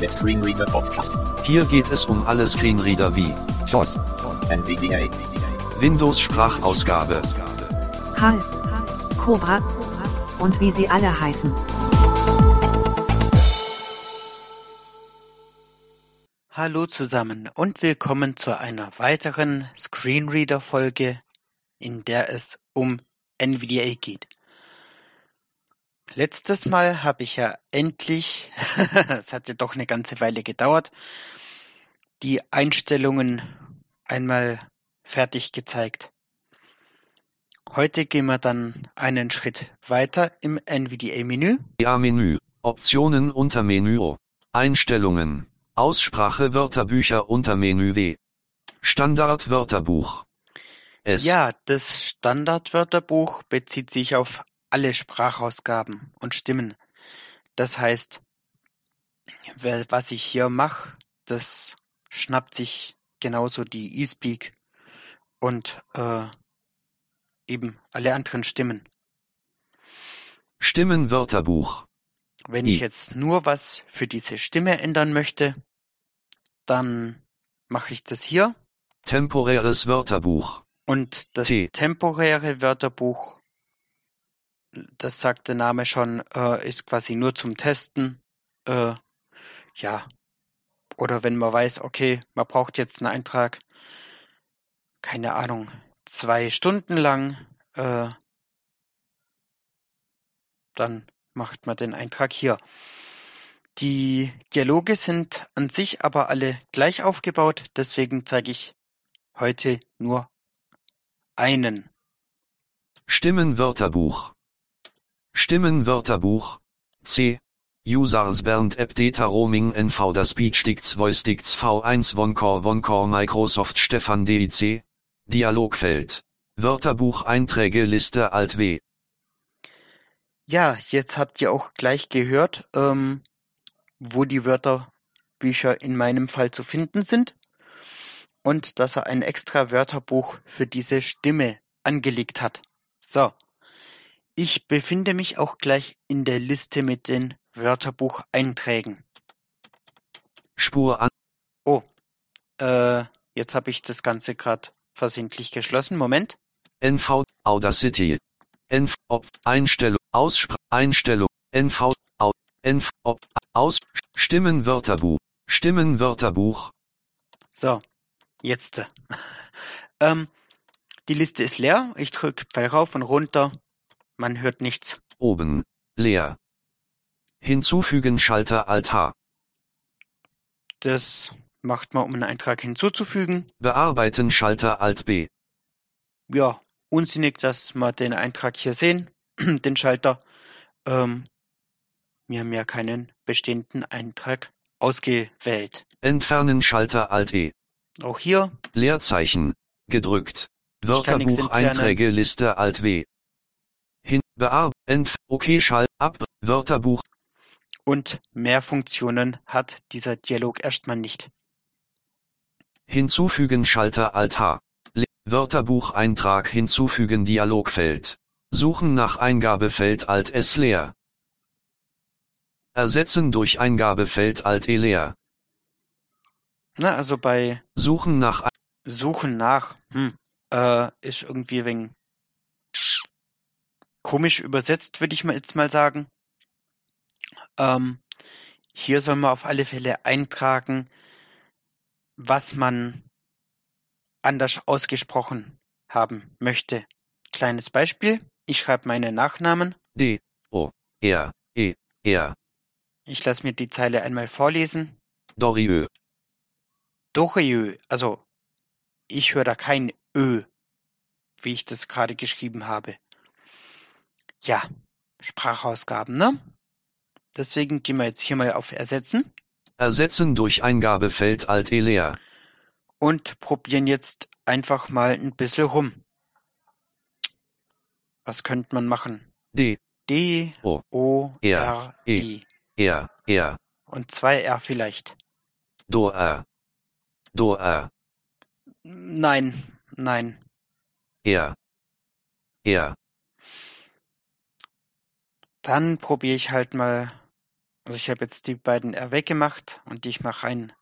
Der Screenreader Podcast. Hier geht es um alle Screenreader wie DOS. NVDA. Windows Sprachausgabe, HAL, Cobra und wie sie alle heißen. Hallo zusammen und willkommen zu einer weiteren Screenreader-Folge, in der es um NVDA geht. Letztes Mal habe ich ja endlich, es hat ja doch eine ganze Weile gedauert, die Einstellungen einmal fertig gezeigt. Heute gehen wir dann einen Schritt weiter im NVDA-Menü. Ja-Menü, Optionen unter Menü O, Einstellungen, Aussprache Wörterbücher unter Menü W, Standard Wörterbuch. S. Ja, das Standardwörterbuch bezieht sich auf alle Sprachausgaben und Stimmen. Das heißt, was ich hier mache, das schnappt sich genauso die eSpeak und äh, eben alle anderen Stimmen. Stimmenwörterbuch, Wenn I. ich jetzt nur was für diese Stimme ändern möchte, dann mache ich das hier temporäres Wörterbuch, und das T. temporäre Wörterbuch, das sagt der Name schon, äh, ist quasi nur zum Testen. Äh, ja. Oder wenn man weiß, okay, man braucht jetzt einen Eintrag, keine Ahnung, zwei Stunden lang, äh, dann macht man den Eintrag hier. Die Dialoge sind an sich aber alle gleich aufgebaut, deswegen zeige ich heute nur einen. Stimmenwörterbuch, Stimmenwörterbuch, C. Users Bernd App Data Roaming NV das Voice Dicts V1 Voncore Voncore Microsoft Stefan DIC, Dialogfeld, Wörterbuch Einträge Liste Alt W. Ja, jetzt habt ihr auch gleich gehört, ähm, wo die Wörterbücher in meinem Fall zu finden sind und dass er ein extra Wörterbuch für diese Stimme angelegt hat. So, ich befinde mich auch gleich in der Liste mit den Wörterbucheinträgen. Spur an, Oh, äh, jetzt habe ich das Ganze gerade versehentlich geschlossen. Moment. NV, Audacity, NV, Op, Einstellung, Aussprache, Einstellung, NV, Au, NV, Op, Aus, Stimmenwörterbuch, Stimmenwörterbuch, So, jetzt. ähm, die Liste ist leer. Ich drücke bei rauf und runter. Man hört nichts. oben, leer. Hinzufügen Schalter Alt H, Das macht man, um einen Eintrag hinzuzufügen. bearbeiten Schalter Alt B, Ja, unsinnig, dass wir den Eintrag hier sehen, den Schalter. Ähm, wir haben ja keinen bestehenden Eintrag ausgewählt. entfernen Schalter Alt E, Auch hier Leerzeichen, gedrückt, Wörterbucheinträge Liste Alt W. Hin, bearb, entf, okay Schalt, ab, Wörterbuch, und mehr Funktionen hat dieser Dialog erstmal nicht. hinzufügen Schalter Alt H, Wörterbucheintrag hinzufügen Dialogfeld, suchen nach Eingabefeld Alt S leer. Ersetzen durch Eingabefeld Alt E leer. Na, also bei Suchen nach Suchen nach, hm, äh, ist irgendwie wegen komisch übersetzt, würde ich mal jetzt mal sagen. Ähm, hier soll man auf alle Fälle eintragen, was man anders ausgesprochen haben möchte. Kleines Beispiel. Ich schreibe meinen Nachnamen. D, O, R, E, R, Ich lasse mir die Zeile einmal vorlesen. Dorieux, Dorieux, also ich höre da kein Ö, wie ich das gerade geschrieben habe. Ja, Sprachausgaben, ne? Deswegen gehen wir jetzt hier mal auf Ersetzen ersetzen durch Eingabefeld Alt E leer. und probieren jetzt einfach mal ein bisschen rum. Was könnte man machen? D, D, O, O, R, R, E. E. R, R, Und zwei R vielleicht. Do R, Do R, Nein, nein. R, R, Dann probiere ich halt mal Also ich habe jetzt die beiden R weggemacht und ich mache ein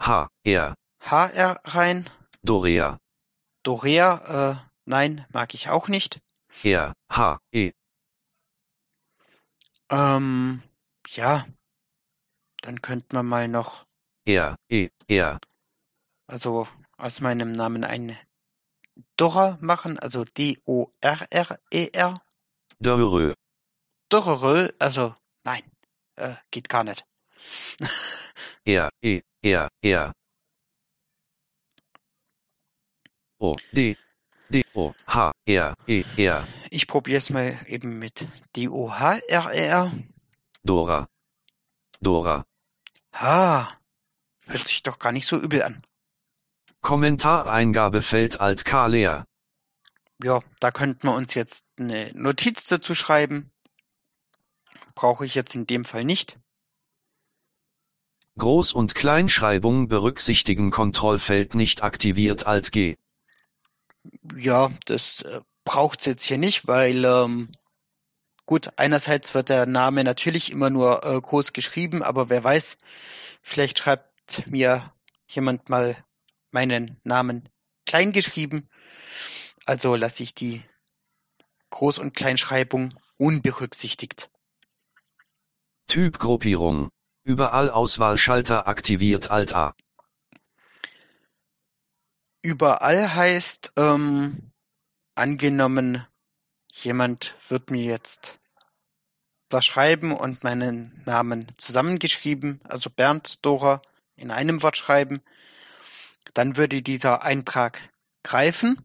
H, R, HR rein. Dorea, Dorea, äh, nein, mag ich auch nicht. R, H, E, Ähm, ja, dann könnte man mal noch, R, E, R, also aus meinem Namen ein Dora machen, also D-O-R-R-E-R. Dörrö, Dorrerö, also nein, äh, geht gar nicht. R, E, R, R. O, D, D, O, H, R, E, R, Ich probiere es mal eben mit D-O-H-R-E-R. Dora, Dora. Ah, hört sich doch gar nicht so übel an. Kommentareingabefeld Alt K leer. Ja, da könnten wir uns jetzt eine Notiz dazu schreiben. Brauche ich jetzt in dem Fall nicht. Groß- und Kleinschreibung berücksichtigen Kontrollfeld nicht aktiviert Alt G. Ja, das äh, braucht's jetzt hier nicht, weil ähm, gut, einerseits wird der Name natürlich immer nur äh, groß geschrieben, aber wer weiß, vielleicht schreibt mir jemand mal meinen Namen klein geschrieben. Also lasse ich die Groß- und Kleinschreibung unberücksichtigt. Typgruppierung. Überall Auswahlschalter aktiviert Alt A. Überall heißt, ähm, angenommen, jemand wird mir jetzt was schreiben und meinen Namen zusammengeschrieben, also Bernd Dora in einem Wort schreiben, dann würde dieser Eintrag greifen.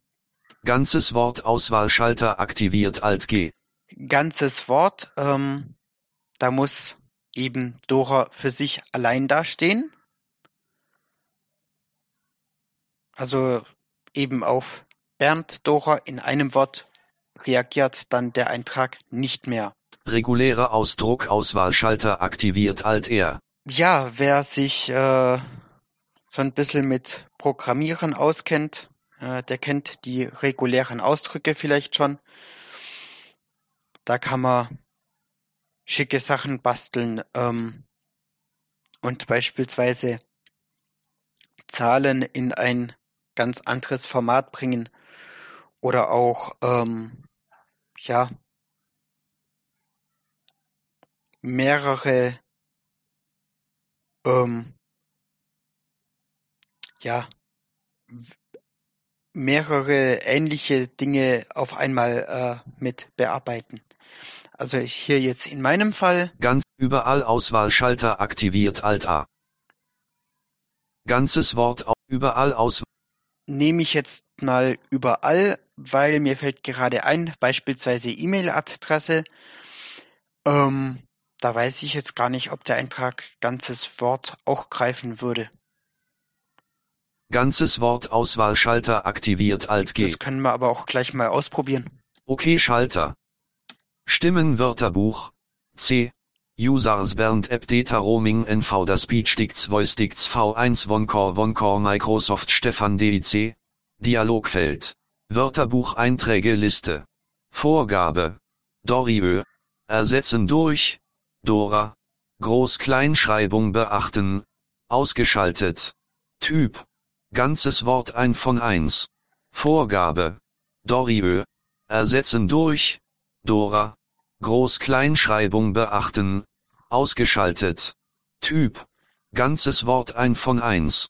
Ganzes Wort Auswahlschalter aktiviert Alt G. Ganzes Wort, ähm, da muss eben Dora für sich allein dastehen. Also eben auf Bernd Dora in einem Wort reagiert dann der Eintrag nicht mehr. Regulärer Ausdruck Auswahlschalter aktiviert Alt R. Ja, wer sich äh, so ein bisschen mit Programmieren auskennt, äh, der kennt die regulären Ausdrücke vielleicht schon. Da kann man schicke Sachen basteln ähm, und beispielsweise Zahlen in ein ganz anderes Format bringen oder auch ähm, ja mehrere ähm, ja mehrere ähnliche Dinge auf einmal äh, mit bearbeiten. Also ich hier jetzt in meinem Fall Ganz überall Auswahlschalter aktiviert Alt A. Ganzes Wort überall aus nehme ich jetzt mal überall, weil mir fällt gerade ein, beispielsweise E-Mail-Adresse. Ähm, da weiß ich jetzt gar nicht, ob der Eintrag ganzes Wort auch greifen würde. Ganzes Wort Auswahlschalter aktiviert Alt G. Das können wir aber auch gleich mal ausprobieren. Okay Schalter. Stimmenwörterbuch. C. Users Bernd App Data Roaming NV das Speech Dicts Voice Dicts V1 Voncore Voncore Microsoft Stefan DIC. Dialogfeld. Wörterbuch Einträge Liste. Vorgabe. Doriö. Ersetzen durch. Dora. Groß-Kleinschreibung beachten. Ausgeschaltet. Typ. Ganzes Wort ein von eins. Vorgabe. Doriö. Ersetzen durch. Dora. Groß-Kleinschreibung beachten. Ausgeschaltet. Typ. Ganzes Wort ein von eins.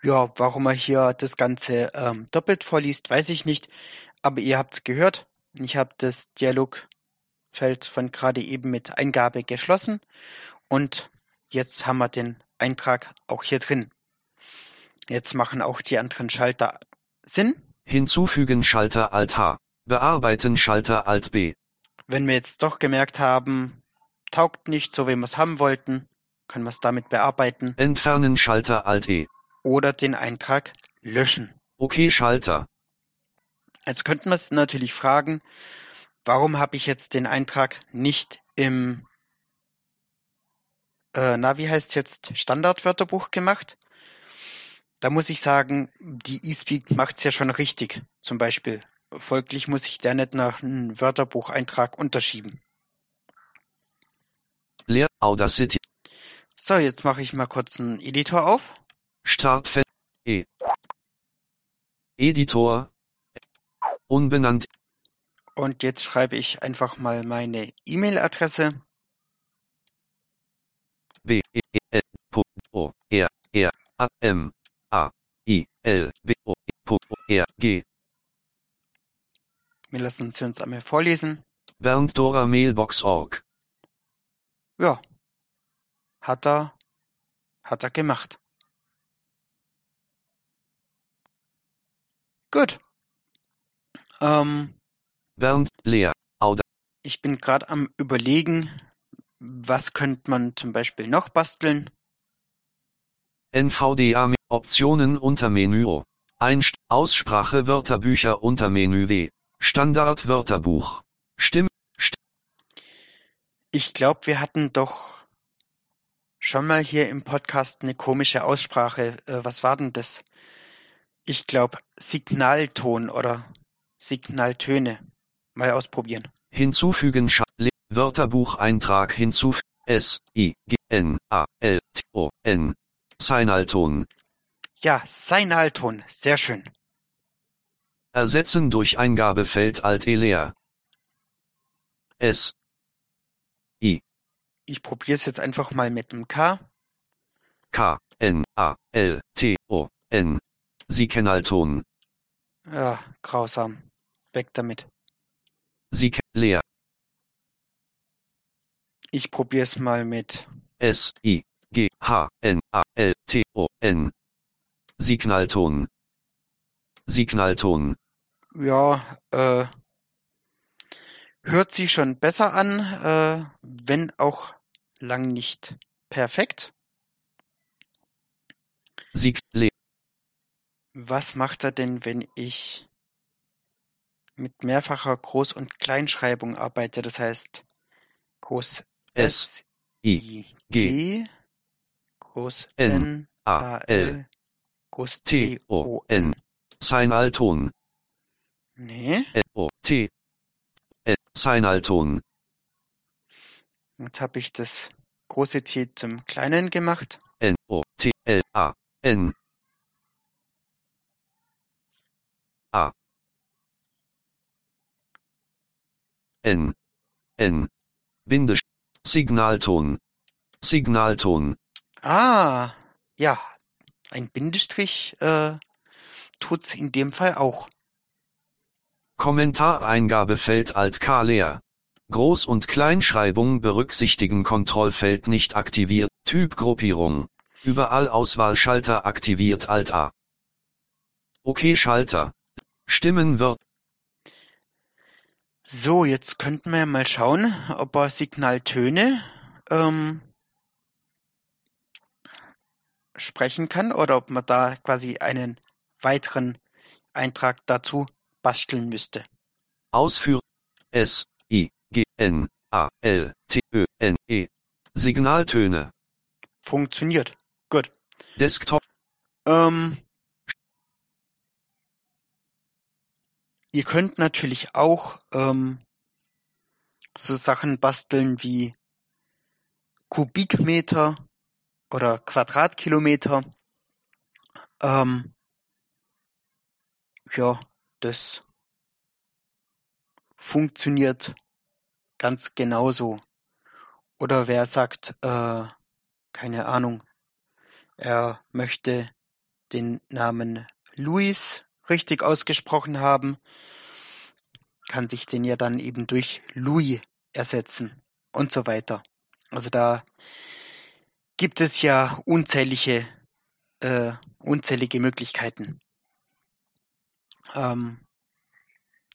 Ja, warum er hier das Ganze ähm, doppelt vorliest, weiß ich nicht. Aber ihr habt's gehört. Ich habe das Dialogfeld von gerade eben mit Eingabe geschlossen. Und jetzt haben wir den Eintrag auch hier drin. Jetzt machen auch die anderen Schalter Sinn. Hinzufügen Schalter Alt H. Bearbeiten Schalter Alt B. Wenn wir jetzt doch gemerkt haben, taugt nicht so, wie wir es haben wollten, können wir es damit bearbeiten Entfernen Schalter Alt E. oder den Eintrag löschen. Okay Schalter. Jetzt könnten wir es natürlich fragen, warum habe ich jetzt den Eintrag nicht im, äh, na, wie heißt jetzt, Standardwörterbuch gemacht? Da muss ich sagen, die eSpeak macht's ja schon richtig, zum Beispiel. Folglich muss ich da nicht nach einem Wörterbucheintrag unterschieben. Leer, Audacity, So, jetzt mache ich mal kurz einen Editor auf. Startfeld, E. Editor, unbenannt, Und jetzt schreibe ich einfach mal meine E-Mail-Adresse. B, E, L, O, R, R, A, M, A, I, L, B, O, E, R, G, Wir lassen sie uns einmal vorlesen. Bernd Dora Mailbox.org. Ja, hat er, hat er gemacht. Gut. Ähm, Bernd, leer, Auda, ich bin gerade am Überlegen, was könnte man zum Beispiel noch basteln. NVDA, Optionen unter Menü O. Einst Aussprache Wörterbücher unter Menü W. Standard Wörterbuch. Stimm, Ich glaube, wir hatten doch schon mal hier im Podcast eine komische Aussprache. Äh, was war denn das? Ich glaube, Signalton oder Signaltöne. Mal ausprobieren. hinzufügen, Scha Le Wörterbucheintrag hinzufügen, S, I, G, N, A, L, T, O, N. Signalton. Ja, Signalton. Sehr schön. Ersetzen durch Eingabefeld Alt E leer. S, Ich probiere es jetzt einfach mal mit dem K. K, N, A, L, T, O, N. Signalton. Ja, grausam. Weg damit. Sig, leer. Ich probiere es mal mit S, I, G, H, N, A, L, T, O, N. Signalton. Signalton. Ja, äh, hört sich schon besser an, äh, wenn auch lang nicht perfekt. Leer. Was macht er denn, wenn ich mit mehrfacher Groß- und Kleinschreibung arbeite? Das heißt, Groß S, S, I, G, Groß N, A, L, T, T, O, N. Signalton. Nee, L, O, T. L, Signalton. jetzt habe ich das große T zum kleinen gemacht. N, O, T, L, A, N. A. N. N. Bindesch. Signalton. Signalton. Ah, ja, ein Bindestrich äh, tut's in dem Fall auch. Kommentareingabefeld Alt K leer. Groß- und Kleinschreibung berücksichtigen Kontrollfeld nicht aktiviert. Typgruppierung. Überall Auswahlschalter aktiviert Alt A. OK Schalter. Stimmen wird So, jetzt könnten wir mal schauen, ob er Signaltöne ähm, sprechen kann oder ob man da quasi einen weiteren Eintrag dazu basteln müsste. Ausführ S I G N A L T Ö N E Signaltöne Funktioniert. Gut. Desktop Ähm, ihr könnt natürlich auch ähm, so Sachen basteln wie Kubikmeter oder Quadratkilometer. Ähm, ja, das funktioniert ganz genauso. Oder wer sagt, äh, keine Ahnung, er möchte den Namen Luis richtig ausgesprochen haben, kann sich den ja dann eben durch Louis ersetzen und so weiter. Also da gibt es ja unzählige, äh, unzählige Möglichkeiten. Ähm,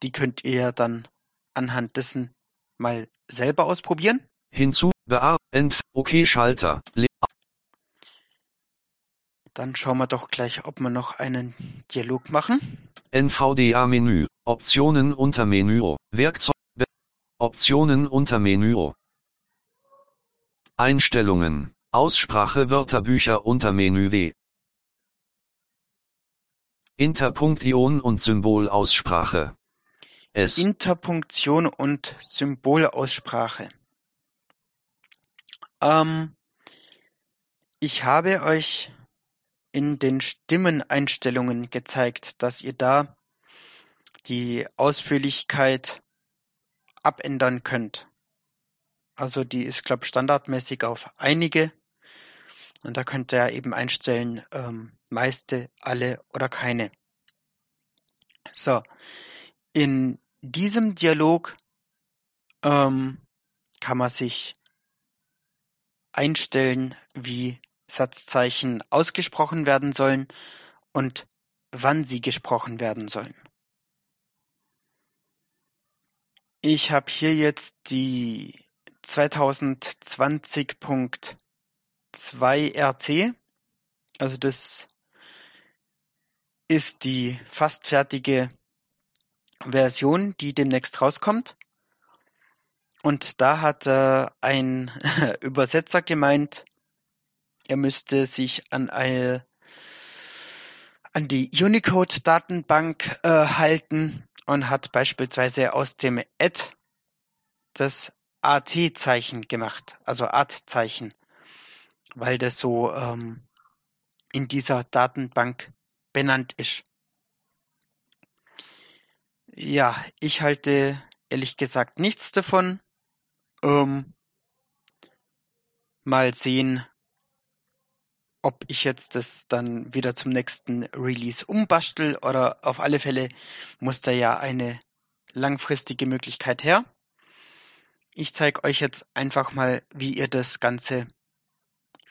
die könnt ihr dann anhand dessen mal selber ausprobieren. hinzu bear Entf OK Schalter Dann schauen wir doch gleich, ob wir noch einen Dialog machen. NVDA Menü Optionen unter Menü Werkzeug Optionen unter Menü Einstellungen Aussprache Wörterbücher unter Menü W Interpunktion und Symbolaussprache S Interpunktion und Symbolaussprache. Ähm, ich habe euch in den Stimmeneinstellungen gezeigt, dass ihr da die Ausführlichkeit abändern könnt. Also die ist, glaube standardmäßig auf einige. Und da könnt ihr eben einstellen, ähm, meiste, alle oder keine. So, in diesem Dialog ähm, kann man sich einstellen, wie Satzzeichen ausgesprochen werden sollen und wann sie gesprochen werden sollen. Ich habe hier jetzt die 2020.2 RT. Also das ist die fast fertige Version, die demnächst rauskommt. Und da hat äh, ein Übersetzer gemeint, er müsste sich an eine an die Unicode-Datenbank äh, halten und hat beispielsweise aus dem Add das AT-Zeichen gemacht, also AT-Zeichen, weil das so ähm, in dieser Datenbank benannt ist. Ja, ich halte ehrlich gesagt nichts davon. Ähm, mal sehen, ob ich jetzt das dann wieder zum nächsten Release umbastel oder auf alle Fälle muss da ja eine langfristige Möglichkeit her. Ich zeige euch jetzt einfach mal, wie ihr das Ganze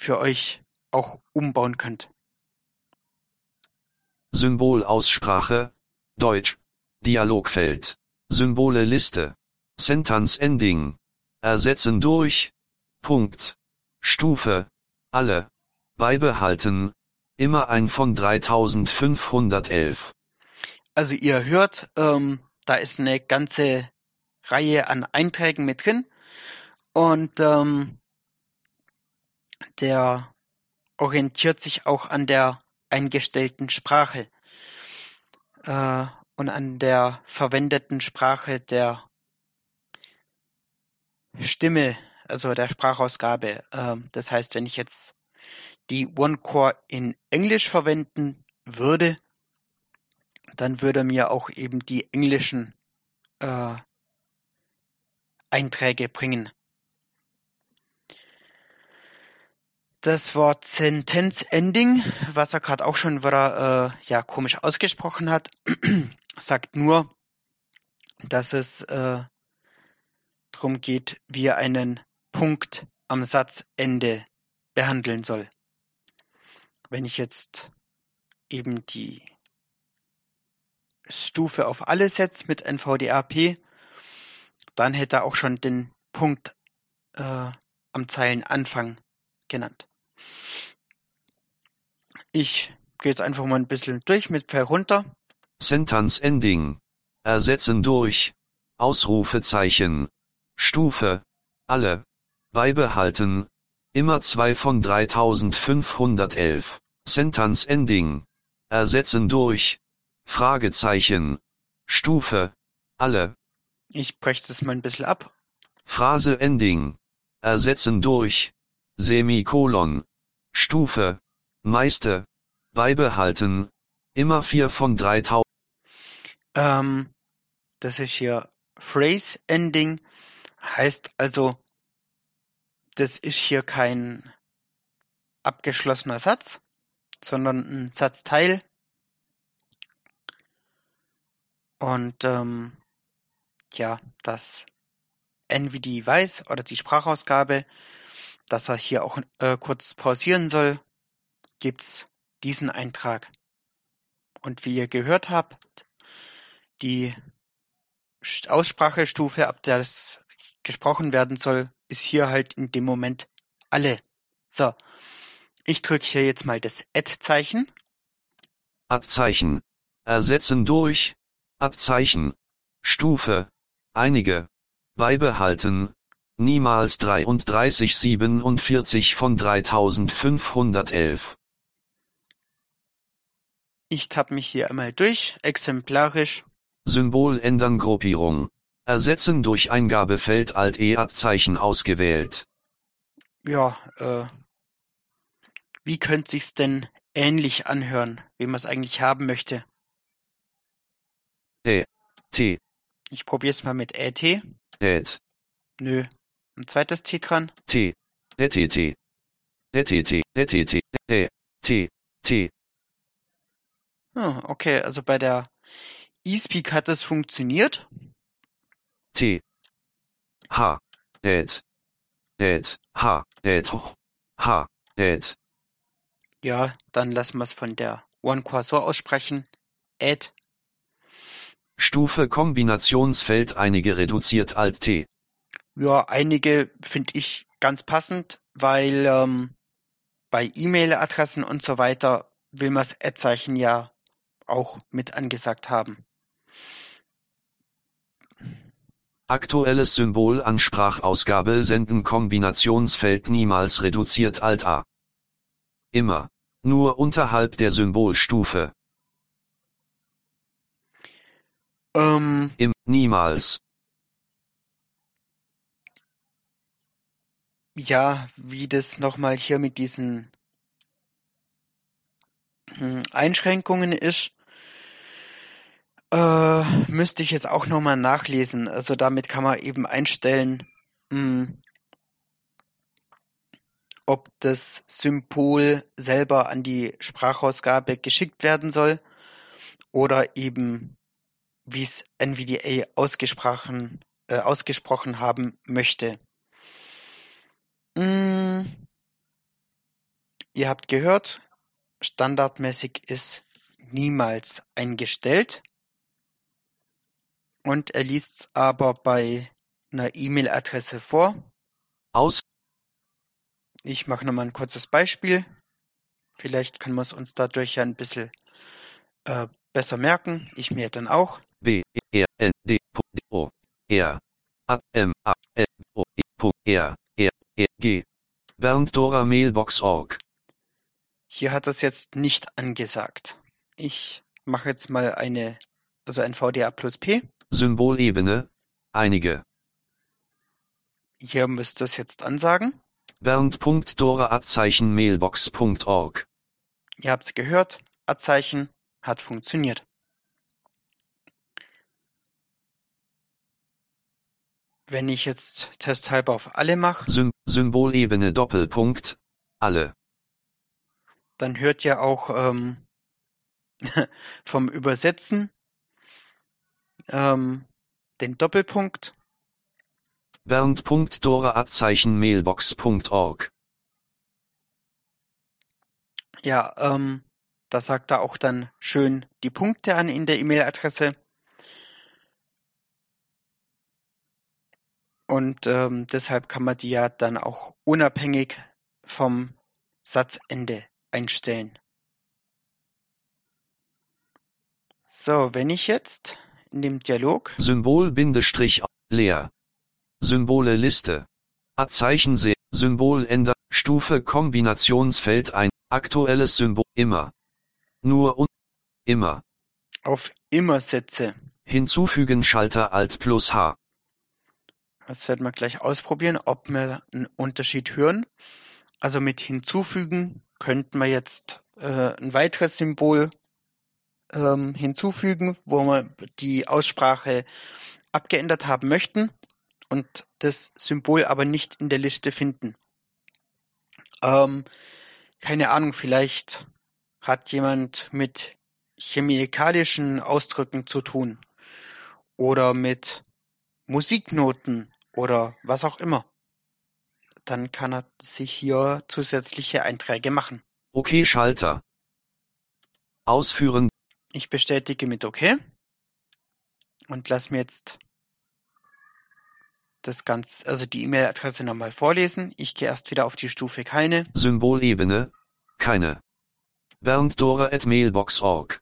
für euch auch umbauen könnt. Symbolaussprache, Deutsch, Dialogfeld, Symbole Liste, Sentence Ending, ersetzen durch, Punkt, Stufe, alle, beibehalten, immer ein von 3511. Also ihr hört, ähm, da ist eine ganze Reihe an Einträgen mit drin. Und ähm, der orientiert sich auch an der eingestellten Sprache äh, und an der verwendeten Sprache der Stimme, also der Sprachausgabe. Äh, das heißt, wenn ich jetzt die OneCore in Englisch verwenden würde, dann würde mir auch eben die englischen äh, Einträge bringen. Das Wort Sentence Ending, was er gerade auch schon wieder äh, ja komisch ausgesprochen hat, sagt nur, dass es äh, darum geht, wie er einen Punkt am Satzende behandeln soll. Wenn ich jetzt eben die Stufe auf alle setze mit NVDAP, dann hätte er auch schon den Punkt äh, am Zeilenanfang genannt. Ich gehe jetzt einfach mal ein bisschen durch mit Pfeil runter. Sentence Ending. Ersetzen durch. Ausrufezeichen. Stufe. Alle. Beibehalten. Immer zwei von 3511. Sentence Ending. Ersetzen durch. Fragezeichen. Stufe. Alle. Ich breche das mal ein bisschen ab. Phrase Ending. Ersetzen durch. Semikolon. Stufe. Meiste. Beibehalten. Immer vier von 3000. Ähm, das ist hier Phrase Ending. Heißt also, das ist hier kein abgeschlossener Satz, sondern ein Satzteil. Und ähm, ja, das NVD weiß oder die Sprachausgabe, dass er hier auch äh, kurz pausieren soll, gibt's diesen Eintrag. Und wie ihr gehört habt, die Aussprachestufe, ab der es gesprochen werden soll, ist hier halt in dem Moment alle. So, ich drücke hier jetzt mal das Add-Zeichen. Add-Zeichen. Ersetzen durch. Add-Zeichen. Stufe. Einige. Beibehalten. Niemals 33 47 von 3511. Ich tapp mich hier einmal durch, exemplarisch. Symbol ändern Gruppierung. Ersetzen durch Eingabefeld Alt-E-Zeichen ausgewählt. ja, äh, wie könnte sich's denn ähnlich anhören, wie man es eigentlich haben möchte? T, Ich probiere es mal mit ät. ät, Nö. Ein zweites T dran. T, ETT, ETT, ETT, Ä, T, T, Ah, okay, also bei der eSpeak hat es funktioniert. T, H, ät, ät, H, ät, H, ät, Ja, dann lassen wir es von der OneCore so aussprechen. Add. Stufe Kombinationsfeld einige reduziert Alt T, Ja, einige finde ich ganz passend, weil ähm, bei E-Mail-Adressen und so weiter will man das Ad-Zeichen ja auch mit angesagt haben. Aktuelles Symbol an Sprachausgabe senden Kombinationsfeld niemals reduziert Alt A. Immer. Nur unterhalb der Symbolstufe. Ähm, Im Niemals. Ja, wie das nochmal hier mit diesen hm, Einschränkungen ist, äh, müsste ich jetzt auch nochmal nachlesen. Also damit kann man eben einstellen, hm, ob das Symbol selber an die Sprachausgabe geschickt werden soll oder eben wie es NVDA ausgesprochen, äh, ausgesprochen haben möchte. Mm, ihr habt gehört, standardmäßig ist niemals eingestellt. Und er liest es aber bei einer E-Mail-Adresse vor. Aus. Ich mache nochmal ein kurzes Beispiel. Vielleicht kann man es uns dadurch ja ein bisschen äh, besser merken. Ich mir dann auch. B, E, R, N, D, O, R, A, M, A, L, O, E, R, G. Bernd Dora Mailbox Org. Hier hat das jetzt nicht angesagt. Ich mache jetzt mal eine, also ein VDA plus P. Symbolebene. Einige. Hier müsst ihr es jetzt ansagen. Bernd.dora Abzeichen Mailbox.org. Ihr habt es gehört. Abzeichen hat funktioniert. Wenn ich jetzt testhalber auf alle mache, Sym Symbolebene Doppelpunkt. Alle. dann hört ihr auch ähm, vom Übersetzen ähm, den Doppelpunkt. Bernd.dora Abzeichen Mailbox.org. Ja, ähm, da sagt er auch dann schön die Punkte an in der E-Mail-Adresse. Und ähm, deshalb kann man die ja dann auch unabhängig vom Satzende einstellen. So, wenn ich jetzt in dem Dialog Symbol Bindestrich leer. Symbole Liste. Abzeichen Se Symbol ändern. Stufe Kombinationsfeld ein. Aktuelles Symbol immer. Nur und immer. auf immer setze, Hinzufügen Schalter Alt plus H. das werden wir gleich ausprobieren, ob wir einen Unterschied hören. Also mit hinzufügen könnten wir jetzt äh, ein weiteres Symbol ähm, hinzufügen, wo wir die Aussprache abgeändert haben möchten und das Symbol aber nicht in der Liste finden. Ähm, keine Ahnung, vielleicht hat jemand mit chemikalischen Ausdrücken zu tun oder mit Musiknoten oder was auch immer. Dann kann er sich hier zusätzliche Einträge machen. Okay Schalter. Ausführen. Ich bestätige mit OK und lass mir jetzt das Ganze, also die E-Mail-Adresse nochmal vorlesen. Ich gehe erst wieder auf die Stufe keine. Symbolebene. Keine. Bernd Dora at Mailbox.org.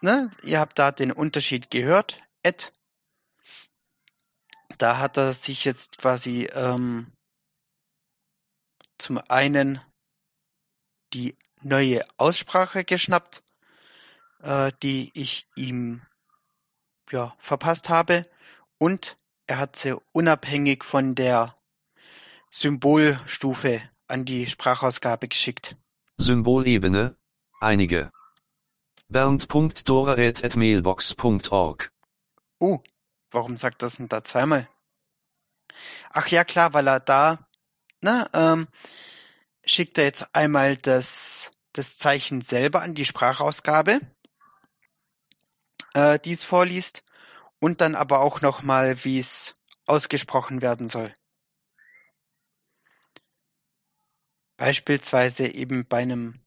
Ne? Ihr habt da den Unterschied gehört. Add. Da hat er sich jetzt quasi ähm, zum einen die neue Aussprache geschnappt, äh, die ich ihm ja, verpasst habe und er hat sie unabhängig von der Symbolstufe an die Sprachausgabe geschickt. Symbolebene, einige. bernd.dora.mailbox.org Oh, warum sagt das denn da zweimal? Ach ja, klar, weil er da, ne, ähm, schickt er jetzt einmal das, das Zeichen selber an die Sprachausgabe, äh, die es vorliest, und dann aber auch nochmal, wie es ausgesprochen werden soll. Beispielsweise eben bei einem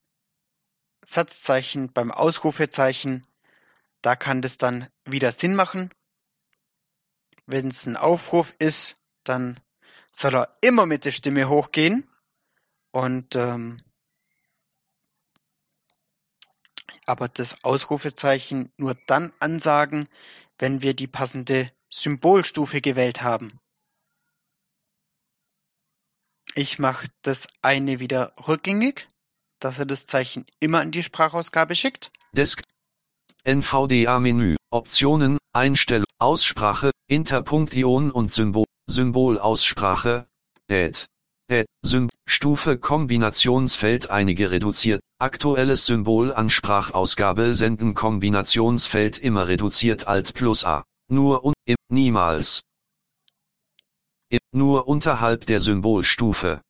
Satzzeichen, beim Ausrufezeichen, da kann das dann wieder Sinn machen. Wenn es ein Aufruf ist, dann soll er immer mit der Stimme hochgehen und ähm, aber das Ausrufezeichen nur dann ansagen, wenn wir die passende Symbolstufe gewählt haben. Ich mache das eine wieder rückgängig, dass er das Zeichen immer in die Sprachausgabe schickt. Desk. NVDA-Menü. Optionen, Einstellung, Aussprache, Interpunktion und Symbol, Symbolaussprache, Add. Add, Symb, Stufe Kombinationsfeld einige reduziert, aktuelles Symbol an Sprachausgabe senden Kombinationsfeld immer reduziert Alt plus A, nur und, im, niemals. Im, nur unterhalb der Symbolstufe.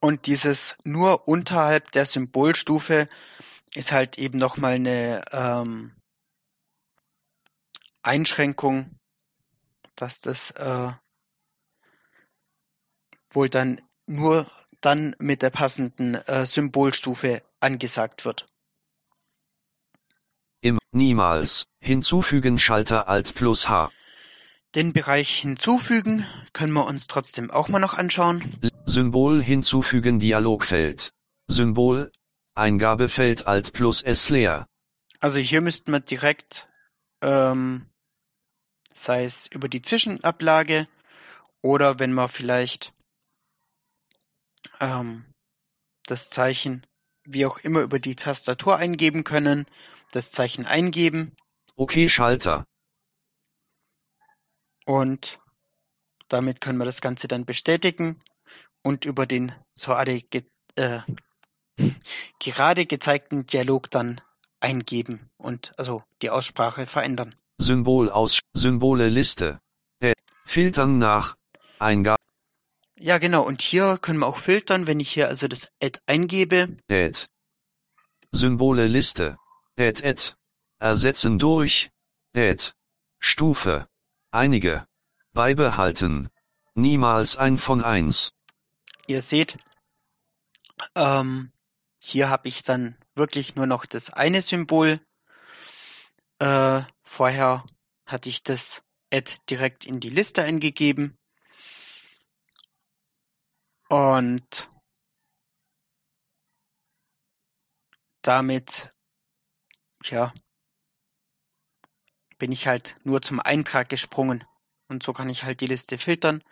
Und dieses nur unterhalb der Symbolstufe ist halt eben nochmal eine ähm, Einschränkung, dass das äh, wohl dann nur dann mit der passenden äh, Symbolstufe angesagt wird. Im, niemals, hinzufügen Schalter Alt plus H. Den Bereich hinzufügen können wir uns trotzdem auch mal noch anschauen. Symbol hinzufügen Dialogfeld. Symbol, Eingabefeld Alt plus S leer. Also hier müssten wir direkt, ähm, sei es über die Zwischenablage oder wenn wir vielleicht ähm, das Zeichen wie auch immer über die Tastatur eingeben können, das Zeichen eingeben Okay Schalter. und damit können wir das Ganze dann bestätigen und über den so ge äh, gerade gezeigten Dialog dann eingeben und also die Aussprache verändern. Symbol aus, Symbole Liste. Äh, filtern nach, Eingabe, Ja, genau. Und hier können wir auch filtern, wenn ich hier also das Add eingebe. Add. Symbole Liste. Add Add. Ersetzen durch. Add. Stufe. Einige. Beibehalten. Niemals ein von eins. Ihr seht, ähm, hier habe ich dann wirklich nur noch das eine Symbol. Äh, vorher hatte ich das Add direkt in die Liste eingegeben. Und damit, ja, bin ich halt nur zum Eintrag gesprungen. Und so kann ich halt die Liste filtern.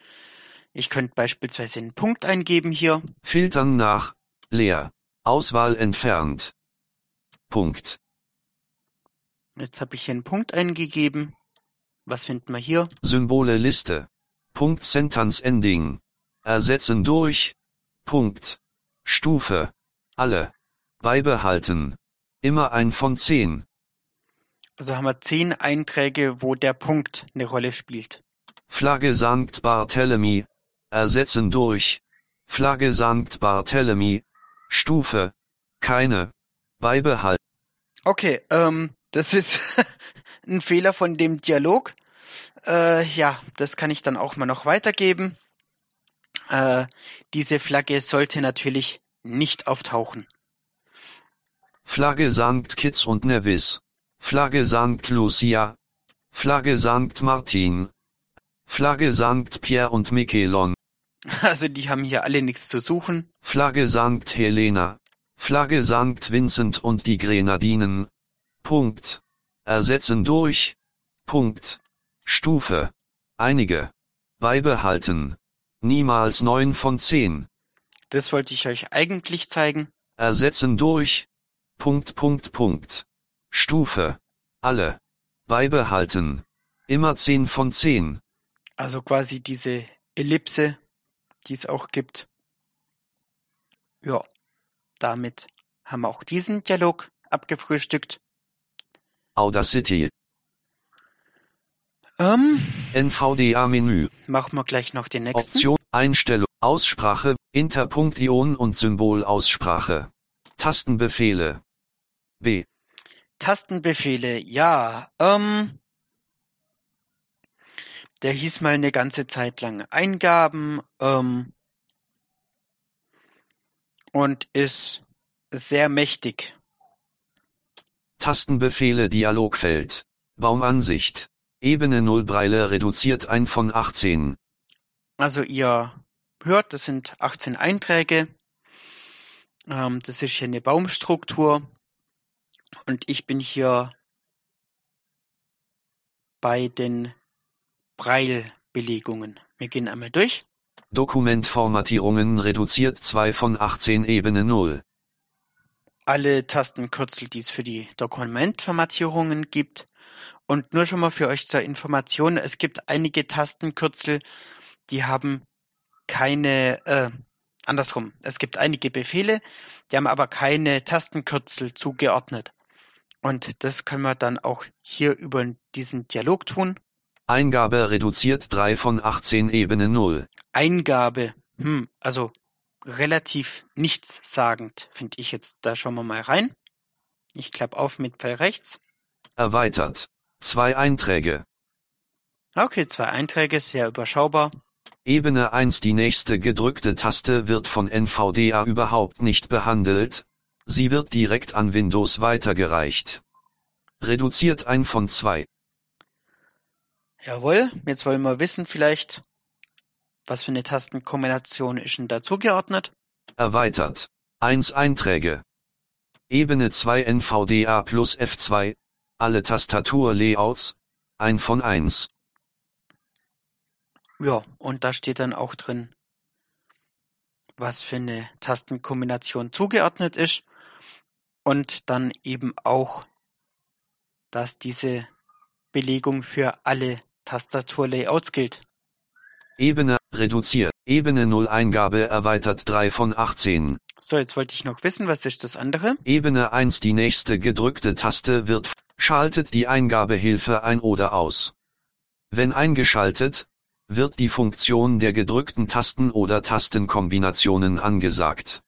Ich könnte beispielsweise einen Punkt eingeben hier. Filtern nach. Leer. Auswahl entfernt. Punkt. Jetzt habe ich hier einen Punkt eingegeben. Was finden wir hier? Symbole Liste. Punkt Sentence Ending. Ersetzen durch. Punkt. Stufe. Alle. Beibehalten. Immer ein von zehn. Also haben wir zehn Einträge, wo der Punkt eine Rolle spielt. Flagge Sankt Barthélemy. Ersetzen durch. Flagge Sankt Barthélemy. Stufe. Keine. Beibehalten. Okay, ähm, das ist ein Fehler von dem Dialog. Äh, ja, das kann ich dann auch mal noch weitergeben. Äh, diese Flagge sollte natürlich nicht auftauchen. Flagge Sankt Kitts und Nevis. Flagge Sankt Lucia. Flagge Sankt Martin. Flagge Sankt Pierre und Miquelon. Also die haben hier alle nichts zu suchen. Flagge Sankt Helena. Flagge Sankt Vincent und die Grenadinen. Punkt. Ersetzen durch. Punkt. Stufe. Einige. Beibehalten. Niemals neun von zehn. Das wollte ich euch eigentlich zeigen. Ersetzen durch. Punkt, Punkt, Punkt. Stufe. Alle. Beibehalten. Immer 10 von 10. Also quasi diese Ellipse, die es auch gibt. Ja, damit haben wir auch diesen Dialog abgefrühstückt. Audacity. Ähm, NVDA-Menü. machen wir gleich noch den nächsten. Option, Einstellung, Aussprache, Interpunktion und Symbolaussprache. Tastenbefehle. B. Tastenbefehle, ja. Ähm, der hieß mal eine ganze Zeit lang Eingaben ähm, und ist sehr mächtig. Tastenbefehle Dialogfeld. Baumansicht. Ebene 0 Breile reduziert ein von 18. Also ihr hört, das sind 18 Einträge. Ähm, das ist hier eine Baumstruktur. Und ich bin hier bei den Braille-Belegungen. Wir gehen einmal durch. Dokumentformatierungen reduziert 2 von 18 Ebene 0. Alle Tastenkürzel, die es für die Dokumentformatierungen gibt. Und nur schon mal für euch zur Information, es gibt einige Tastenkürzel, die haben keine, äh, andersrum. Es gibt einige Befehle, die haben aber keine Tastenkürzel zugeordnet. Und das können wir dann auch hier über diesen Dialog tun. Eingabe reduziert 3 von 18 Ebene 0. Eingabe, hm, also relativ nichtssagend, finde ich jetzt. Da schauen wir mal rein. Ich klappe auf mit Pfeil rechts. Erweitert. Zwei Einträge. Okay, zwei Einträge, sehr überschaubar. Ebene 1 Die nächste gedrückte Taste wird von NVDA überhaupt nicht behandelt. Sie wird direkt an Windows weitergereicht. Reduziert ein von zwei. Jawohl, jetzt wollen wir wissen vielleicht, was für eine Tastenkombination ist denn da zugeordnet. Erweitert. 1 Einträge. Ebene 2 NVDA plus F2. Alle Tastaturlayouts. Ein von 1. Ja, und da steht dann auch drin, was für eine Tastenkombination zugeordnet ist. Und dann eben auch, dass diese Belegung für alle Tastaturlayouts gilt. Ebene reduziert. Ebene 0 Eingabe erweitert 3 von 18. So, jetzt wollte ich noch wissen, was ist das andere? Ebene 1 Die nächste gedrückte Taste wird schaltet die Eingabehilfe ein oder aus. Wenn eingeschaltet, wird die Funktion der gedrückten Tasten oder Tastenkombinationen angesagt.